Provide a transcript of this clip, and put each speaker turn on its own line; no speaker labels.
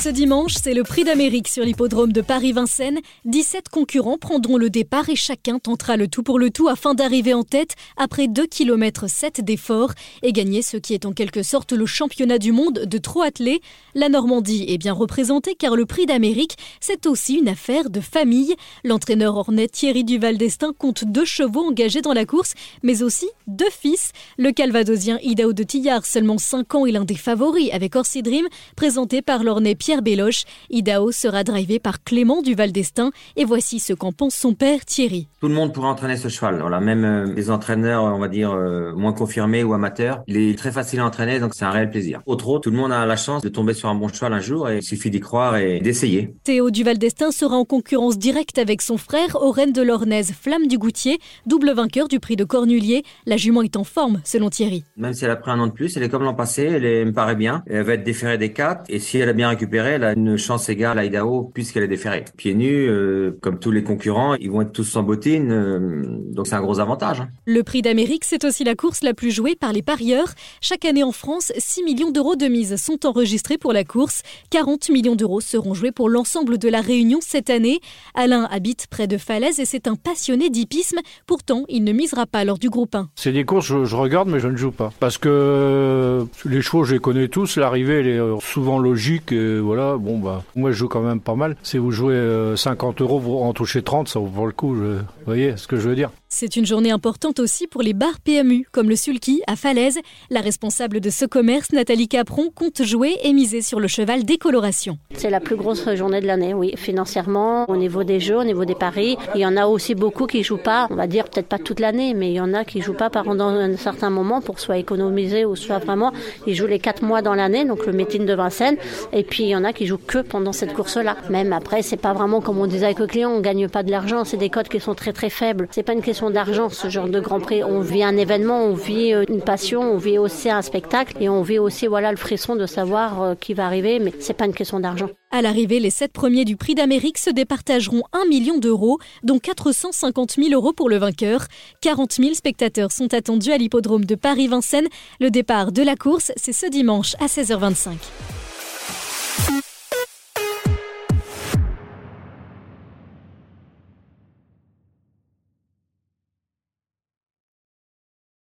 Ce dimanche, c'est le prix d'Amérique sur l'hippodrome de Paris-Vincennes. 17 concurrents prendront le départ et chacun tentera le tout pour le tout afin d'arriver en tête après 2 km 7 d'efforts et gagner ce qui est en quelque sorte le championnat du monde de trop attelé. La Normandie est bien représentée car le prix d'Amérique, c'est aussi une affaire de famille. L'entraîneur ornais Thierry Duval d'Estaing compte deux chevaux engagés dans la course, mais aussi deux fils. Le calvadosien Idao de Tillard, seulement 5 ans, est l'un des favoris avec Orsi présenté par l'ornais Pierre Pierre Béloche. Idao sera drivé par Clément Duval d'Estaing et voici ce qu'en pense son père Thierry.
Tout le monde pourrait entraîner ce cheval. Voilà, même euh, les entraîneurs, on va dire, euh, moins confirmés ou amateurs. Il est très facile à entraîner, donc c'est un réel plaisir. Au trop, tout le monde a la chance de tomber sur un bon cheval un jour et il suffit d'y croire et d'essayer.
Théo Duval d'Estaing sera en concurrence directe avec son frère au de l'Ornaise, Flamme du Goutier, double vainqueur du prix de Cornulier. La jument est en forme, selon Thierry.
Même si elle a pris un an de plus, elle est comme l'an passé, elle me paraît bien. Elle va être déférée des quatre et si elle a bien récupéré, elle a une chance égale à Idaho puisqu'elle est déférée. Pieds nus, euh, comme tous les concurrents, ils vont être tous sans bottines, euh, donc c'est un gros avantage. Hein.
Le prix d'Amérique, c'est aussi la course la plus jouée par les parieurs. Chaque année en France, 6 millions d'euros de mise sont enregistrés pour la course. 40 millions d'euros seront joués pour l'ensemble de la Réunion cette année. Alain habite près de Falaise et c'est un passionné d'hippisme. Pourtant, il ne misera pas lors du groupe 1.
C'est des courses, je, je regarde, mais je ne joue pas. Parce que les chevaux, je les connais tous. L'arrivée, elle est souvent logique. Et voilà, bon, bah, moi, je joue quand même pas mal. Si vous jouez 50 euh, euros, vous en touchez 30, ça vous vaut le coup. Vous voyez ce que je veux dire
c'est une journée importante aussi pour les bars PMU, comme le Sulky à Falaise. La responsable de ce commerce, Nathalie Capron, compte jouer et miser sur le cheval décoloration.
C'est la plus grosse journée de l'année, oui, financièrement, au niveau des jeux, au niveau des paris. Il y en a aussi beaucoup qui jouent pas, on va dire peut-être pas toute l'année, mais il y en a qui jouent pas pendant un certain moment pour soit économiser ou soit vraiment, ils jouent les quatre mois dans l'année, donc le meeting de Vincennes. Et puis il y en a qui jouent que pendant cette course-là. Même après, c'est pas vraiment comme on disait avec le client, on gagne pas de l'argent, c'est des codes qui sont très très faibles. C'est pas une question d'argent, ce genre de Grand Prix. On vit un événement, on vit euh, une passion, on vit aussi un spectacle et on vit aussi voilà le frisson de savoir euh, qui va arriver, mais c'est pas une question d'argent.
À l'arrivée, les sept premiers du prix d'Amérique se départageront 1 million d'euros, dont 450 000 euros pour le vainqueur. 40 000 spectateurs sont attendus à l'hippodrome de Paris-Vincennes. Le départ de la course, c'est ce dimanche à 16h25.